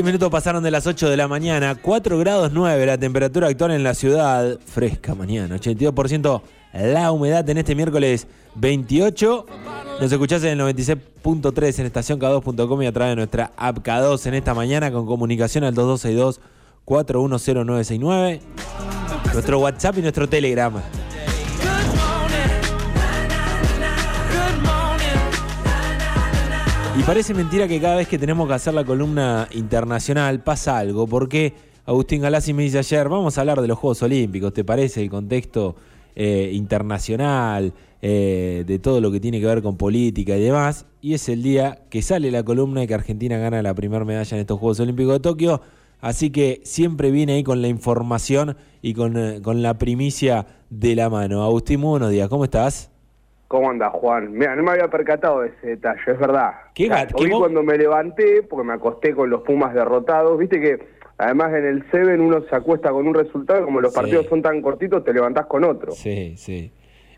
10 minutos pasaron de las 8 de la mañana, 4 grados 9 la temperatura actual en la ciudad, fresca mañana, 82% la humedad en este miércoles 28. Nos escuchás en el 96.3 en estación K2.com y a través de nuestra app K2 en esta mañana con comunicación al 2262 410969. Nuestro WhatsApp y nuestro Telegram. Y parece mentira que cada vez que tenemos que hacer la columna internacional pasa algo, porque Agustín Galassi me dice ayer, vamos a hablar de los Juegos Olímpicos, ¿te parece el contexto eh, internacional, eh, de todo lo que tiene que ver con política y demás? Y es el día que sale la columna de que Argentina gana la primera medalla en estos Juegos Olímpicos de Tokio, así que siempre viene ahí con la información y con, eh, con la primicia de la mano. Agustín, muy buenos días, ¿cómo estás? ¿Cómo anda, Juan? Mira, no me había percatado de ese detalle, es verdad. ¿Qué O sea, hoy qué cuando me levanté, porque me acosté con los Pumas derrotados, viste que además en el Seven uno se acuesta con un resultado como los Sí. partidos son tan cortitos, te levantás con otro. Sí, sí.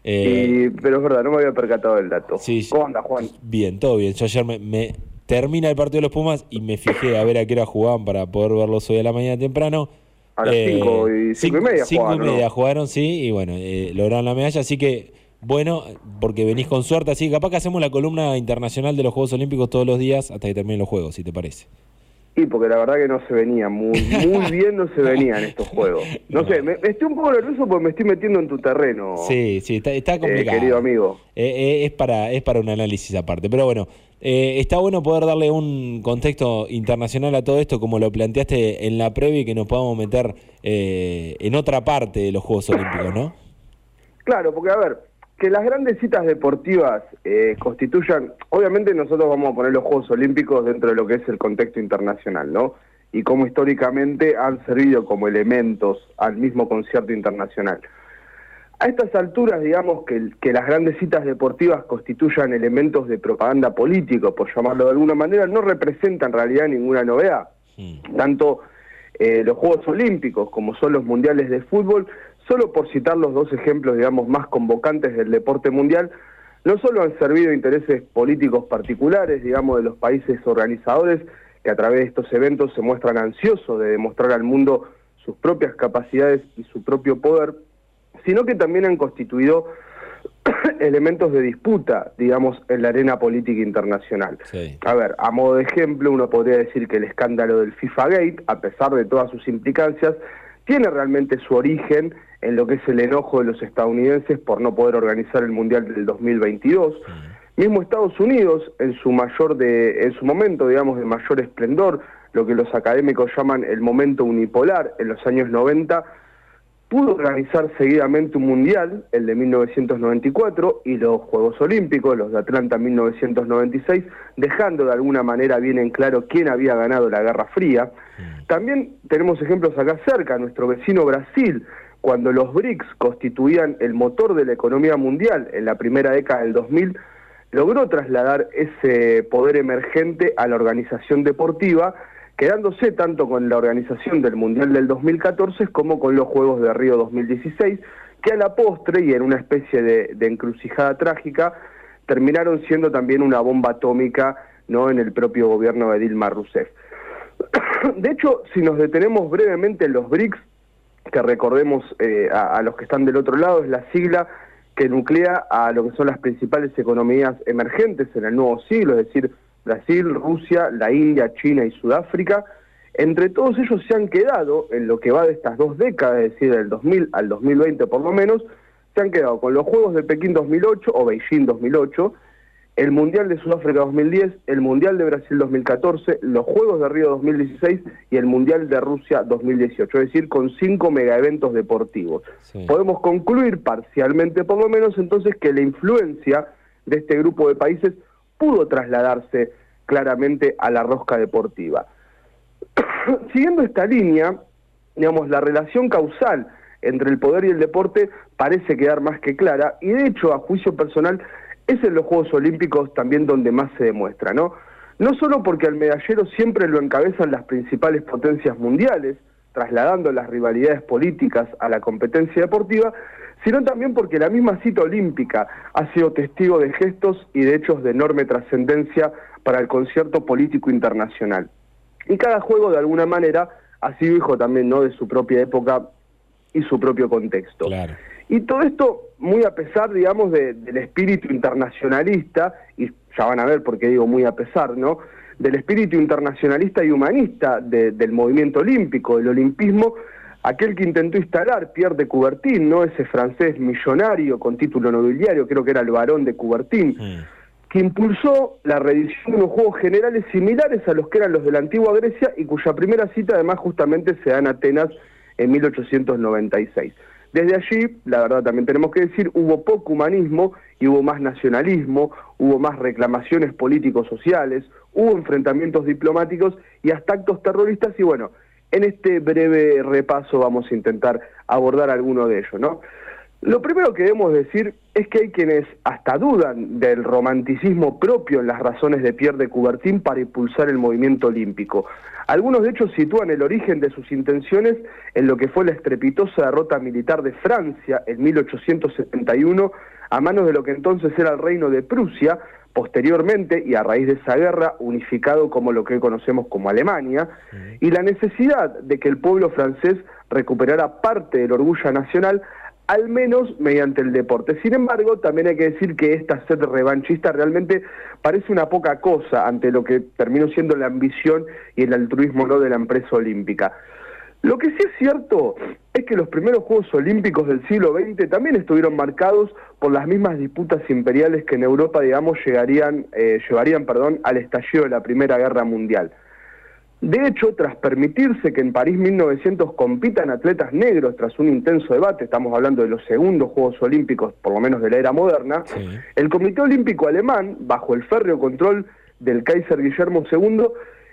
Eh, Y- pero es verdad, no me había percatado del dato. Sí, ¿Cómo anda, Juan? Bien, todo bien. Yo ayer me, me- termina el partido de los Pumas y me fijé a ver a qué hora jugaban para poder verlos hoy a la mañana temprano. A las cinco y- cinco y media cinco jugaron, y media ¿no? jugaron, sí, y bueno, eh, lograron la medalla, así que bueno, porque venís con suerte, así que capaz que hacemos la columna internacional de los Juegos Olímpicos todos los días hasta que terminen los Juegos, si te parece. Y porque la verdad que no se venía, muy, muy bien no se venían estos juegos. No, No. sé, me, estoy un poco nervioso porque me estoy metiendo en tu terreno, Sí, sí, está, está eh, complicado. querido amigo. Eh, eh, es, para, es para un análisis aparte. Pero bueno, eh, está bueno poder darle un contexto internacional a todo esto, como lo planteaste en la previa, y que nos podamos meter eh, en otra parte de los Juegos Olímpicos, ¿no? Claro, porque a ver, que las grandes citas deportivas eh, constituyan, obviamente nosotros vamos a poner los Juegos Olímpicos dentro de lo que es el contexto internacional, ¿no? Y cómo históricamente han servido como elementos al mismo concierto internacional. A estas alturas, digamos, que, las grandes citas deportivas constituyan elementos de propaganda político, por llamarlo de alguna manera, no representa en realidad ninguna novedad tanto eh, los Juegos Olímpicos como son los Mundiales de Fútbol, solo por citar los dos ejemplos, digamos, más convocantes del deporte mundial, no solo han servido intereses políticos particulares, digamos, de los países organizadores, que a través de estos eventos se muestran ansiosos de demostrar al mundo sus propias capacidades y su propio poder, sino que también han constituido elementos de disputa, digamos, en la arena política internacional. Sí. A ver, a modo de ejemplo, uno podría decir que el escándalo del FIFA Gate, a pesar de todas sus implicancias, tiene realmente su origen en lo que es el enojo de los estadounidenses por no poder organizar el Mundial del 2022. Mismo Estados Unidos, en su mayor de, en su momento, digamos, de mayor esplendor, lo que los académicos llaman el momento unipolar, en los años 90, pudo organizar seguidamente un mundial, el de 1994, y los Juegos Olímpicos, los de Atlanta 1996, dejando de alguna manera bien en claro quién había ganado la Guerra Fría. También tenemos ejemplos acá cerca, nuestro vecino Brasil, cuando los BRICS constituían el motor de la economía mundial en la primera década del 2000, logró trasladar ese poder emergente a la organización deportiva, quedándose tanto con la organización del Mundial del 2014 como con los Juegos de Río 2016, que a la postre y en una especie de, encrucijada trágica terminaron siendo también una bomba atómica no en el propio gobierno de Dilma Rousseff. De hecho, si nos detenemos brevemente en los BRICS, que recordemos eh, a, a los que están del otro lado, es la sigla que nuclea a lo que son las principales economías emergentes en el nuevo siglo, es decir, Brasil, Rusia, la India, China y Sudáfrica. Entre todos ellos se han quedado, en lo que va de estas dos décadas, es decir, del 2000 al 2020 por lo menos, se han quedado con los Juegos de Pekín 2008 o Beijing 2008, el Mundial de Sudáfrica 2010, el Mundial de Brasil 2014, los Juegos de Río 2016 y el Mundial de Rusia 2018, es decir, con cinco megaeventos deportivos. Sí. Podemos concluir parcialmente, por lo menos, entonces, que la influencia de este grupo de países pudo trasladarse claramente a la rosca deportiva. Siguiendo esta línea, digamos, la relación causal entre el poder y el deporte parece quedar más que clara y de hecho, a juicio personal, es en los Juegos Olímpicos también donde más se demuestra, ¿no? No solo porque al medallero siempre lo encabezan las principales potencias mundiales, trasladando las rivalidades políticas a la competencia deportiva, sino también porque la misma cita olímpica ha sido testigo de gestos y de hechos de enorme trascendencia para el concierto político internacional. Y cada juego de alguna manera ha sido hijo también ¿no? de su propia época y su propio contexto. Y todo esto muy a pesar, digamos, del espíritu internacionalista, y ya van a ver por qué digo muy a pesar, ¿no? Del espíritu internacionalista y humanista del movimiento olímpico, del olimpismo, aquel que intentó instalar Pierre de Coubertin, ¿no? Ese francés millonario con título nobiliario, creo que era el varón de Coubertin. Mm que impulsó la reedición de unos Juegos Generales similares a los que eran los de la antigua Grecia y cuya primera cita además justamente se da en Atenas en 1896. Desde allí, la verdad también tenemos que decir, hubo poco humanismo y hubo más nacionalismo, hubo más reclamaciones políticos sociales, hubo enfrentamientos diplomáticos y hasta actos terroristas y bueno, en este breve repaso vamos a intentar abordar alguno de ellos, ¿no? Lo primero que debemos decir es que hay quienes hasta dudan del romanticismo propio en las razones de Pierre de Coubertin para impulsar el movimiento olímpico. Algunos de hecho sitúan el origen de sus intenciones en lo que fue la estrepitosa derrota militar de Francia en 1871 a manos de lo que entonces era el reino de Prusia, posteriormente y a raíz de esa guerra unificado como lo que hoy conocemos como Alemania, y la necesidad de que el pueblo francés recuperara parte del orgullo nacional al menos mediante el deporte. Sin embargo, también hay que decir que esta sed revanchista realmente parece una poca cosa ante lo que terminó siendo la ambición y el altruismo ¿no? de la empresa olímpica. Lo que sí es cierto es que los primeros Juegos Olímpicos del siglo XX también estuvieron marcados por las mismas disputas imperiales que en Europa, digamos, llegarían, eh, llevarían perdón, al estallido de la Primera Guerra Mundial. De hecho, tras permitirse que en París 1900 compitan atletas negros tras un intenso debate, estamos hablando de los segundos Juegos Olímpicos, por lo menos de la era moderna, el Comité Olímpico Alemán, bajo el férreo control del Kaiser Guillermo II,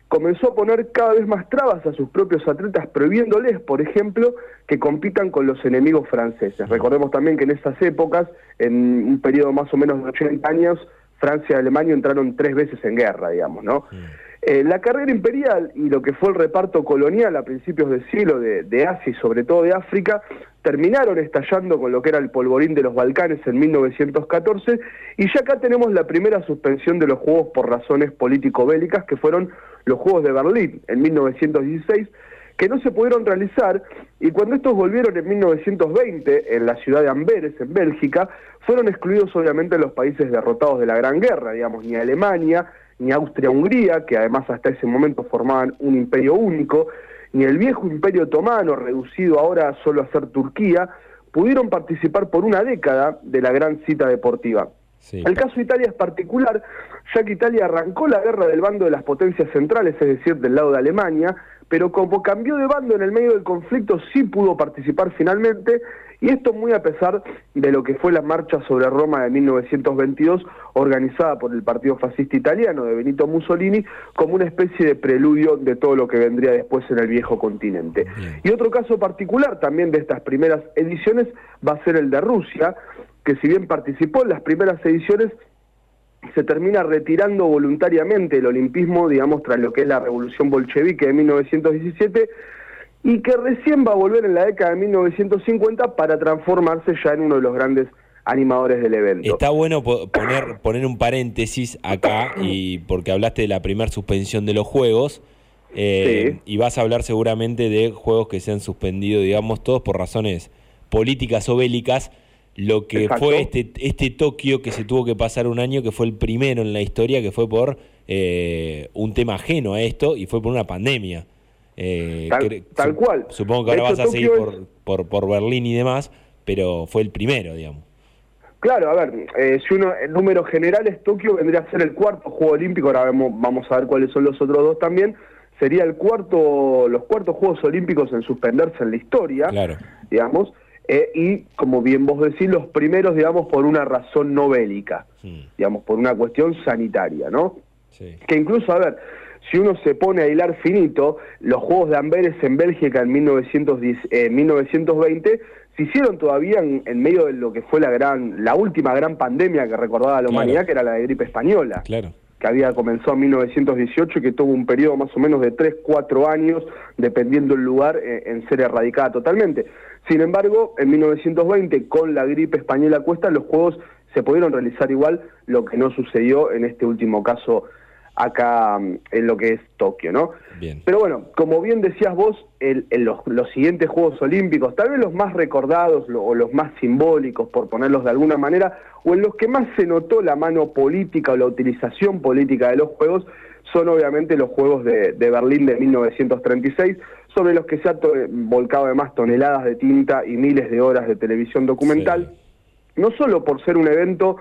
comenzó a poner cada vez más trabas a sus propios atletas, prohibiéndoles, por ejemplo, que compitan con los enemigos franceses. Recordemos también que en esas épocas, en un periodo más o menos de 80 años, Francia y Alemania entraron tres veces en guerra, digamos, ¿no? Eh, la carrera imperial y lo que fue el reparto colonial a principios del siglo de, Asia y sobre todo de África terminaron estallando con lo que era el polvorín de los Balcanes en 1914 y ya acá tenemos la primera suspensión de los Juegos por razones político-bélicas que fueron los Juegos de Berlín en 1916 que no se pudieron realizar y cuando estos volvieron en 1920 en la ciudad de Amberes, en Bélgica, fueron excluidos obviamente los países derrotados de la Gran Guerra, digamos, ni Alemania, ni Austria-Hungría, que además hasta ese momento formaban un imperio único, ni el viejo imperio otomano, reducido ahora solo a ser Turquía, pudieron participar por una década de la gran cita deportiva. El caso de Italia es particular, ya que Italia arrancó la guerra del bando de las potencias centrales, es decir, del lado de Alemania, pero como cambió de bando en el medio del conflicto, sí pudo participar finalmente, y esto muy a pesar de lo que fue la marcha sobre Roma de 1922, organizada por el Partido Fascista Italiano de Benito Mussolini, como una especie de preludio de todo lo que vendría después en el viejo continente. Y otro caso particular también de estas primeras ediciones va a ser el de Rusia, que si bien participó en las primeras ediciones, se termina retirando voluntariamente el olimpismo, digamos, tras lo que es la revolución bolchevique de 1917, y que recién va a volver en la década de 1950 para transformarse ya en uno de los grandes animadores del evento. Está bueno poner, poner un paréntesis acá, y porque hablaste de la primera suspensión de los juegos, eh, y vas a hablar seguramente de juegos que se han suspendido, digamos, todos por razones políticas o bélicas, lo que fue este, este Tokio que se tuvo que pasar un año, que fue el primero en la historia, que fue por eh, un tema ajeno a esto y fue por una pandemia. Eh, tal, cual. Supongo que ahora vas a seguir por, por, por, Berlín y demás, pero fue el primero, digamos. Claro, a ver, eh, si uno en números generales, Tokio vendría a ser el cuarto Juego Olímpico, ahora vemos, vamos a ver cuáles son los otros dos también, sería el cuarto, los cuartos Juegos Olímpicos en suspenderse en la historia, claro. digamos, eh, y como bien vos decís, los primeros, digamos, por una razón no bélica, digamos, por una cuestión sanitaria, ¿no? Que incluso, a ver, si uno se pone a hilar finito, los Juegos de Amberes en Bélgica en 1910, 1920 se hicieron todavía en, medio de lo que fue la gran, la última gran pandemia que recordaba la humanidad, que era la de gripe española. Claro que había comenzado en 1918 y que tuvo un periodo más o menos de 3, 4 años, dependiendo el lugar, eh, en ser erradicada totalmente. Sin embargo, en 1920, con la gripe española cuesta, los Juegos se pudieron realizar igual, lo que no sucedió en este último caso acá mm, en lo que es Tokio, ¿no? Bien. Pero bueno, como bien decías vos, en los, los, siguientes Juegos Olímpicos, tal vez los más recordados o los más simbólicos, por ponerlos de alguna manera, o en los que más se notó la mano política o la utilización política de los Juegos, son obviamente los Juegos de, de Berlín de 1936, sobre los que se ha volcado además toneladas de tinta y miles de horas de televisión documental, no solo por ser un evento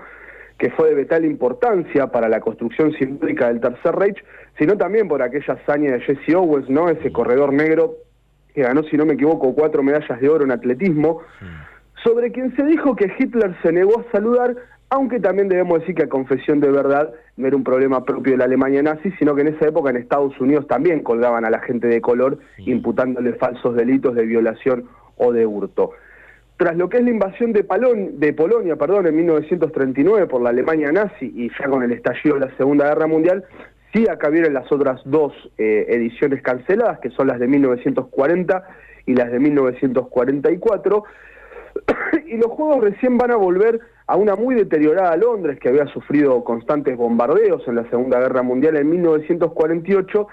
que fue de vital importancia para la construcción simbólica del Tercer Reich, sino también por aquella hazaña de Jesse Owens, ¿no? Ese corredor negro que ganó, si no me equivoco, cuatro medallas de oro en atletismo, sobre quien se dijo que Hitler se negó a saludar, aunque también debemos decir que a confesión de verdad no era un problema propio de la Alemania nazi, sino que en esa época en Estados Unidos también colgaban a la gente de color imputándole falsos delitos de violación o de hurto. Tras lo que es la invasión de, de Polonia perdón, en 1939 por la Alemania nazi y ya con el estallido de la Segunda Guerra Mundial, sí acá vienen las otras dos eh, ediciones canceladas, que son las de 1940 y las de 1944, y los Juegos recién van a volver a una muy deteriorada Londres que había sufrido constantes bombardeos en la Segunda Guerra Mundial en 1948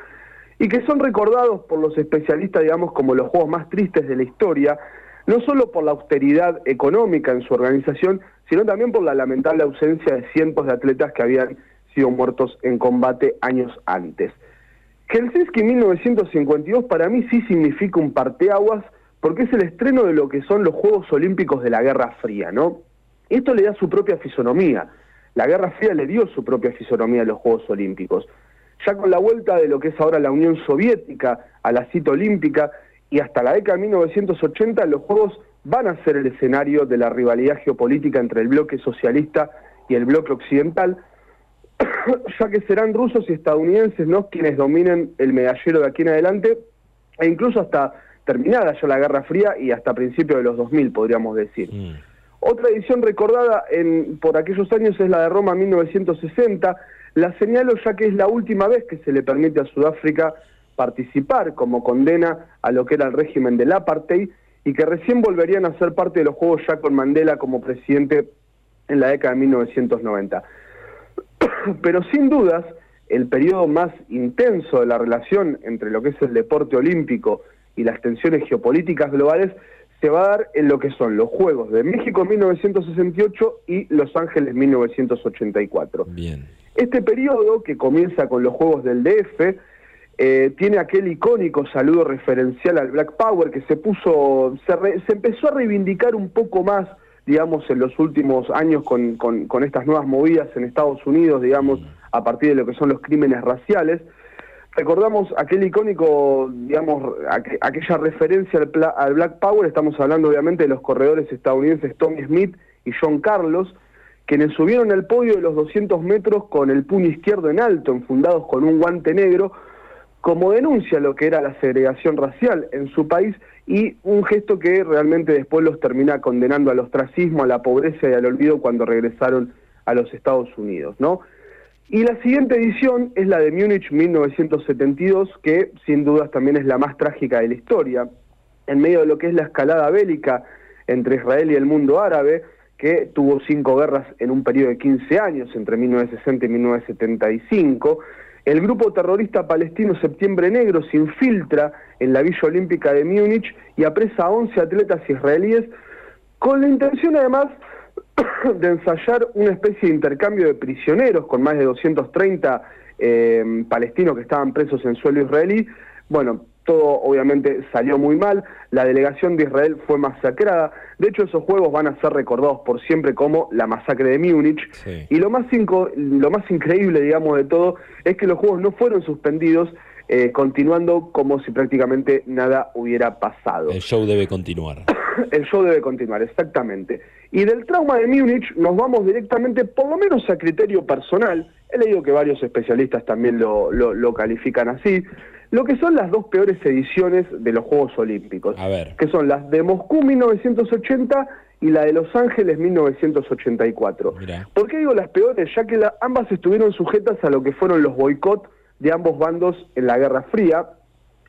y que son recordados por los especialistas, digamos, como los juegos más tristes de la historia, no solo por la austeridad económica en su organización, sino también por la lamentable ausencia de cientos de atletas que habían sido muertos en combate años antes. Helsinki 1952 para mí sí significa un parteaguas porque es el estreno de lo que son los Juegos Olímpicos de la Guerra Fría, ¿no? Esto le da su propia fisonomía. La Guerra Fría le dio su propia fisonomía a los Juegos Olímpicos. Ya con la vuelta de lo que es ahora la Unión Soviética a la cita olímpica, y hasta la década de 1980 los Juegos van a ser el escenario de la rivalidad geopolítica entre el bloque socialista y el bloque occidental, ya que serán rusos y estadounidenses ¿no? quienes dominen el medallero de aquí en adelante, e incluso hasta terminada ya la Guerra Fría y hasta principios de los 2000, podríamos decir. Mm. Otra edición recordada en, por aquellos años es la de Roma 1960. La señalo ya que es la última vez que se le permite a Sudáfrica participar como condena a lo que era el régimen del apartheid y que recién volverían a ser parte de los Juegos ya con Mandela como presidente en la década de 1990. Pero sin dudas, el periodo más intenso de la relación entre lo que es el deporte olímpico y las tensiones geopolíticas globales se va a dar en lo que son los Juegos de México 1968 y Los Ángeles 1984. Bien. Este periodo, que comienza con los Juegos del DF, eh, tiene aquel icónico saludo referencial al Black Power que se puso, se, empezó a reivindicar un poco más, digamos, en los últimos años con, con, estas nuevas movidas en Estados Unidos, digamos, a partir de lo que son los crímenes raciales. Recordamos aquel icónico, digamos, aquella referencia al, al Black Power, estamos hablando obviamente de los corredores estadounidenses Tommy Smith y John Carlos, quienes subieron al podio de los 200 metros con el puño izquierdo en alto, enfundados con un guante negro, como denuncia lo que era la segregación racial en su país y un gesto que realmente después los termina condenando al ostracismo, a la pobreza y al olvido cuando regresaron a los Estados Unidos, ¿no? Y la siguiente edición es la de Múnich 1972, que sin dudas también es la más trágica de la historia, en medio de lo que es la escalada bélica entre Israel y el mundo árabe, que tuvo cinco guerras en un periodo de 15 años, entre 1960 y 1975, el grupo terrorista palestino Septiembre Negro se infiltra en la Villa Olímpica de Múnich y apresa a 11 atletas israelíes con la intención además de ensayar una especie de intercambio de prisioneros con más de 230 eh, palestinos que estaban presos en suelo israelí. Bueno, todo obviamente salió muy mal, la delegación de Israel fue masacrada, de hecho esos juegos van a ser recordados por siempre como la masacre de Múnich, y lo más, lo más increíble, digamos, de todo, es que los juegos no fueron suspendidos, eh, continuando como si prácticamente nada hubiera pasado. El show debe continuar. El show debe continuar, exactamente. Y del trauma de Múnich nos vamos directamente, por lo menos a criterio personal, he leído que varios especialistas también lo, lo califican así, lo que son las dos peores ediciones de los Juegos Olímpicos, a ver. que son las de Moscú 1980 y la de Los Ángeles 1984. ¿Por qué digo las peores? Ya que ambas estuvieron sujetas a lo que fueron los boicots de ambos bandos en la Guerra Fría,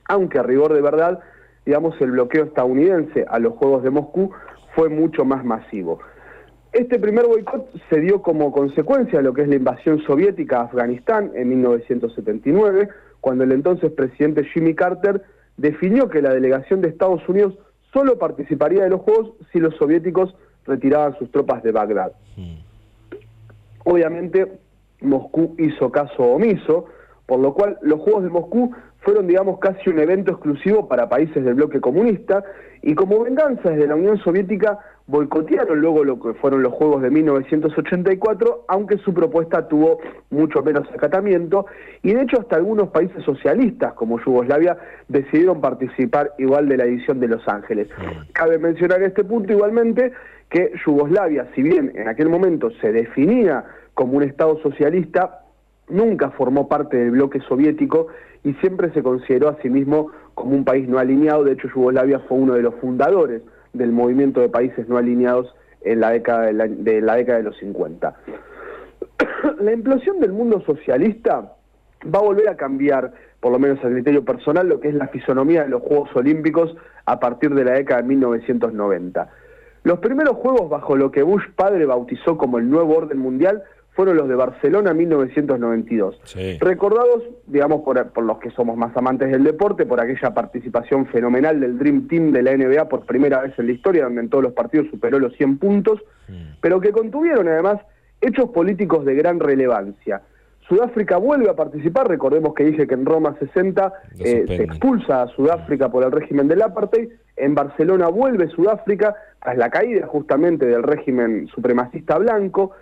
aunque a rigor de verdad, digamos, el bloqueo estadounidense a los Juegos de Moscú fue mucho más masivo. Este primer boicot se dio como consecuencia de lo que es la invasión soviética a Afganistán en 1979, cuando el entonces presidente Jimmy Carter definió que la delegación de Estados Unidos solo participaría de los Juegos si los soviéticos retiraban sus tropas de Bagdad. Hmm. Obviamente, Moscú hizo caso omiso, por lo cual los Juegos de Moscú fueron, digamos, casi un evento exclusivo para países del bloque comunista, y como venganza desde la Unión Soviética boicotearon luego lo que fueron los Juegos de 1984, aunque su propuesta tuvo mucho menos acatamiento, y de hecho hasta algunos países socialistas como Yugoslavia decidieron participar igual de la edición de Los Ángeles. Cabe mencionar en este punto igualmente que Yugoslavia, si bien en aquel momento se definía como un Estado socialista, nunca formó parte del bloque soviético y siempre se consideró a sí mismo como un país no alineado, de hecho Yugoslavia fue uno de los fundadores del movimiento de países no alineados en la década de la, década de los 50. la implosión del mundo socialista va a volver a cambiar, por lo menos a criterio personal, lo que es la fisonomía de los Juegos Olímpicos a partir de la década de 1990. Los primeros Juegos bajo lo que Bush padre bautizó como el nuevo orden mundial fueron los de Barcelona 1992. Recordados, digamos, por, los que somos más amantes del deporte, por aquella participación fenomenal del Dream Team de la NBA por primera vez en la historia, donde en todos los partidos superó los 100 puntos, pero que contuvieron además hechos políticos de gran relevancia. Sudáfrica vuelve a participar, recordemos que dije que en Roma 60 eh, se expulsa a Sudáfrica por el régimen del apartheid, en Barcelona vuelve Sudáfrica tras la caída justamente del régimen supremacista blanco,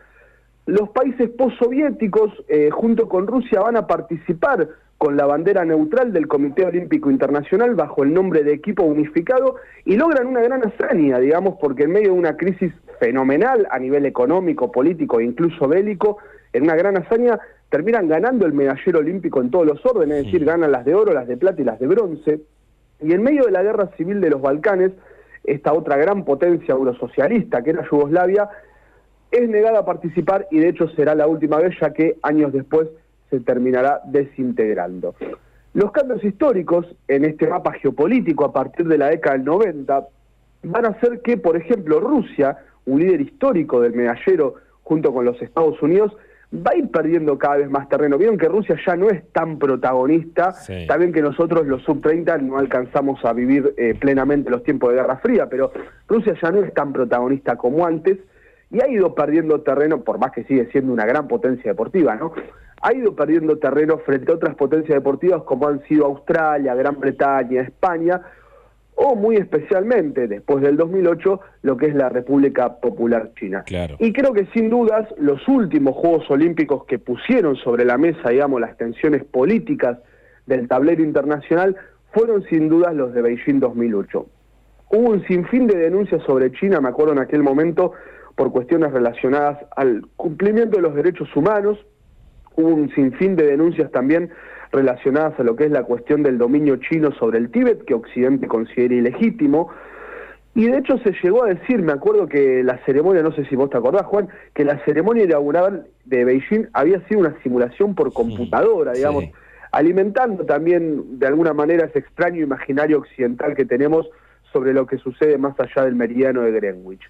los países postsoviéticos, eh, junto con Rusia, van a participar con la bandera neutral del Comité Olímpico Internacional bajo el nombre de equipo unificado y logran una gran hazaña, digamos, porque en medio de una crisis fenomenal a nivel económico, político e incluso bélico, en una gran hazaña terminan ganando el medallero olímpico en todos los órdenes, es decir, ganan las de oro, las de plata y las de bronce. Y en medio de la guerra civil de los Balcanes, esta otra gran potencia eurosocialista que era Yugoslavia, es negada a participar y de hecho será la última vez ya que años después se terminará desintegrando. Los cambios históricos en este mapa geopolítico a partir de la década del 90 van a hacer que, por ejemplo, Rusia, un líder histórico del medallero junto con los Estados Unidos, va a ir perdiendo cada vez más terreno. Vieron que Rusia ya no es tan protagonista, también que nosotros los sub-30 no alcanzamos a vivir eh, plenamente los tiempos de Guerra Fría, pero Rusia ya no es tan protagonista como antes, y ha ido perdiendo terreno, por más que sigue siendo una gran potencia deportiva, ¿no? Ha ido perdiendo terreno frente a otras potencias deportivas como han sido Australia, Gran Bretaña, España, o muy especialmente después del 2008 lo que es la República Popular China. Y creo que sin dudas los últimos Juegos Olímpicos que pusieron sobre la mesa, digamos, las tensiones políticas del tablero internacional fueron sin dudas los de Beijing 2008. Hubo un sinfín de denuncias sobre China, me acuerdo en aquel momento, por cuestiones relacionadas al cumplimiento de los derechos humanos. Hubo un sinfín de denuncias también relacionadas a lo que es la cuestión del dominio chino sobre el Tíbet, que Occidente considera ilegítimo. Y de hecho se llegó a decir, me acuerdo que la ceremonia, no sé si vos te acordás, Juan, que la ceremonia inaugural de Beijing había sido una simulación por computadora, digamos, alimentando también de alguna manera ese extraño imaginario occidental que tenemos sobre lo que sucede más allá del meridiano de Greenwich.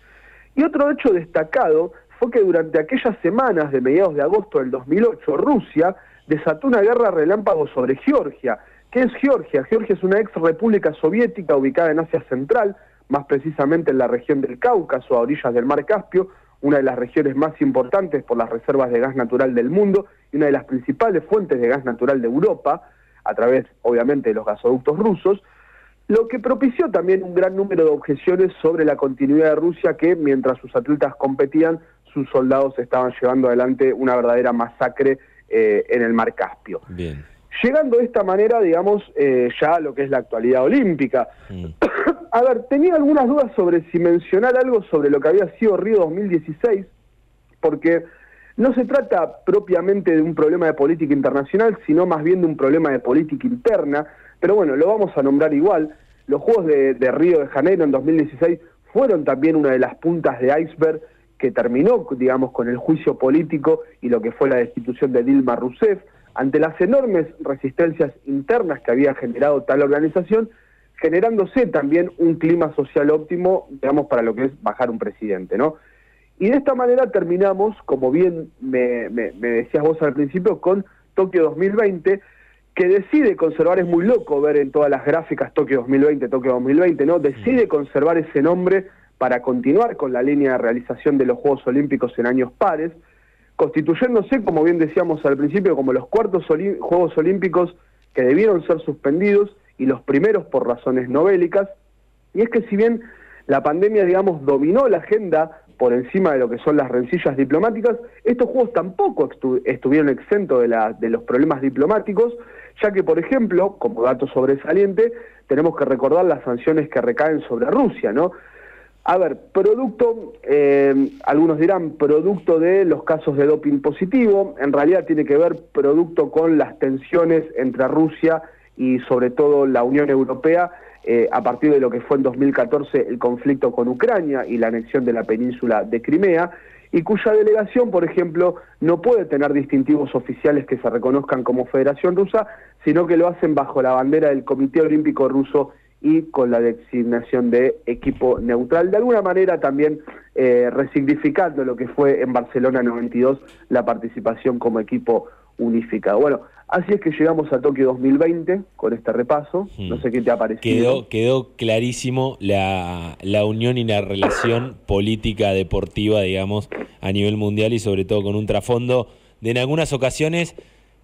Y otro hecho destacado fue que durante aquellas semanas de mediados de agosto del 2008, Rusia desató una guerra relámpago sobre Georgia. ¿Qué es Georgia? Georgia es una ex república soviética ubicada en Asia Central, más precisamente en la región del Cáucaso, a orillas del mar Caspio, una de las regiones más importantes por las reservas de gas natural del mundo y una de las principales fuentes de gas natural de Europa, a través, obviamente, de los gasoductos rusos, lo que propició también un gran número de objeciones sobre la continuidad de Rusia que mientras sus atletas competían, sus soldados estaban llevando adelante una verdadera masacre eh, en el mar Caspio. Bien. Llegando de esta manera, digamos, eh, ya a lo que es la actualidad olímpica. Mm. a ver, tenía algunas dudas sobre si mencionar algo sobre lo que había sido Río 2016, porque no se trata propiamente de un problema de política internacional, sino más bien de un problema de política interna pero bueno, lo vamos a nombrar igual. Los Juegos de, Río de Janeiro en 2016 fueron también una de las puntas de iceberg que terminó, digamos, con el juicio político y lo que fue la destitución de Dilma Rousseff, ante las enormes resistencias internas que había generado tal organización, generándose también un clima social óptimo, digamos, para lo que es bajar un presidente, ¿no? Y de esta manera terminamos, como bien me, me, decías vos al principio, con Tokio 2020, que decide conservar, es muy loco ver en todas las gráficas Tokio 2020, Tokio 2020, ¿no? Decide conservar ese nombre para continuar con la línea de realización de los Juegos Olímpicos en años pares, constituyéndose, como bien decíamos al principio, como los cuartos Juegos Olímpicos que debieron ser suspendidos y los primeros por razones no bélicas. Y es que si bien la pandemia, digamos, dominó la agenda por encima de lo que son las rencillas diplomáticas, estos juegos tampoco estuvieron exentos de, de los problemas diplomáticos, ya que, por ejemplo, como dato sobresaliente, tenemos que recordar las sanciones que recaen sobre Rusia, ¿no? A ver, producto, eh, algunos dirán producto de los casos de doping positivo, en realidad tiene que ver producto con las tensiones entre Rusia y sobre todo la Unión Europea eh, a partir de lo que fue en 2014 el conflicto con Ucrania y la anexión de la península de Crimea, y cuya delegación, por ejemplo, no puede tener distintivos oficiales que se reconozcan como Federación Rusa, sino que lo hacen bajo la bandera del Comité Olímpico Ruso y con la designación de equipo neutral. De alguna manera también eh, resignificando lo que fue en Barcelona 92 la participación como equipo unificado. Bueno, así es que llegamos a Tokio 2020 con este repaso. Hmm. No sé qué te ha parecido. Quedó, quedó clarísimo la, la unión y la relación política deportiva, digamos, a nivel mundial y sobre todo con un trasfondo de en algunas ocasiones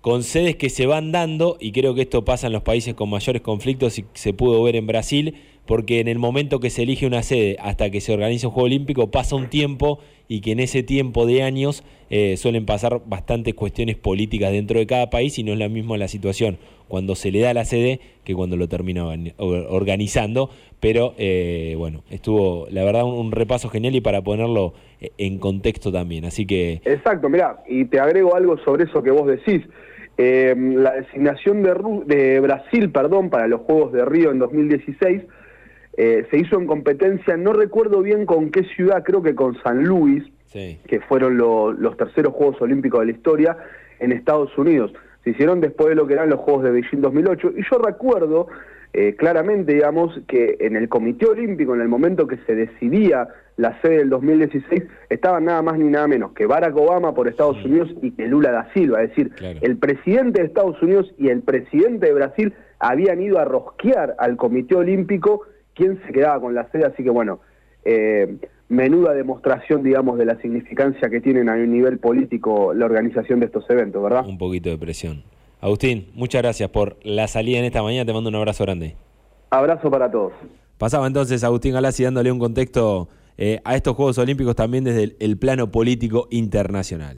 con sedes que se van dando, y creo que esto pasa en los países con mayores conflictos y se pudo ver en Brasil, porque en el momento que se elige una sede hasta que se organiza un Juego Olímpico pasa un tiempo y que en ese tiempo de años eh, suelen pasar bastantes cuestiones políticas dentro de cada país y no es la misma la situación cuando se le da la sede que cuando lo termina organizando, pero eh, bueno, estuvo la verdad un, repaso genial y para ponerlo eh, en contexto también, así que... Exacto, mira, y te agrego algo sobre eso que vos decís. la designación de, de Brasil, perdón, para los Juegos de Río en 2016 eh, se hizo en competencia, no recuerdo bien con qué ciudad, creo que con San Luis, que fueron los terceros Juegos Olímpicos de la historia en Estados Unidos. Se hicieron después de lo que eran los Juegos de Beijing 2008 y yo recuerdo eh, claramente, digamos, que en el Comité Olímpico, en el momento que se decidía la sede del 2016, estaban nada más ni nada menos que Barack Obama por Estados Unidos y que Lula da Silva, es decir, el presidente de Estados Unidos y el presidente de Brasil habían ido a rosquear al Comité Olímpico quién se quedaba con la sede, así que bueno, eh, menuda demostración, digamos, de la significancia que tienen a nivel político la organización de estos eventos, ¿verdad? Un poquito de presión. Agustín, muchas gracias por la salida en esta mañana, te mando un abrazo grande. Abrazo para todos. Pasaba entonces Agustín Galassi dándole un contexto eh, a estos Juegos Olímpicos también desde el plano político internacional.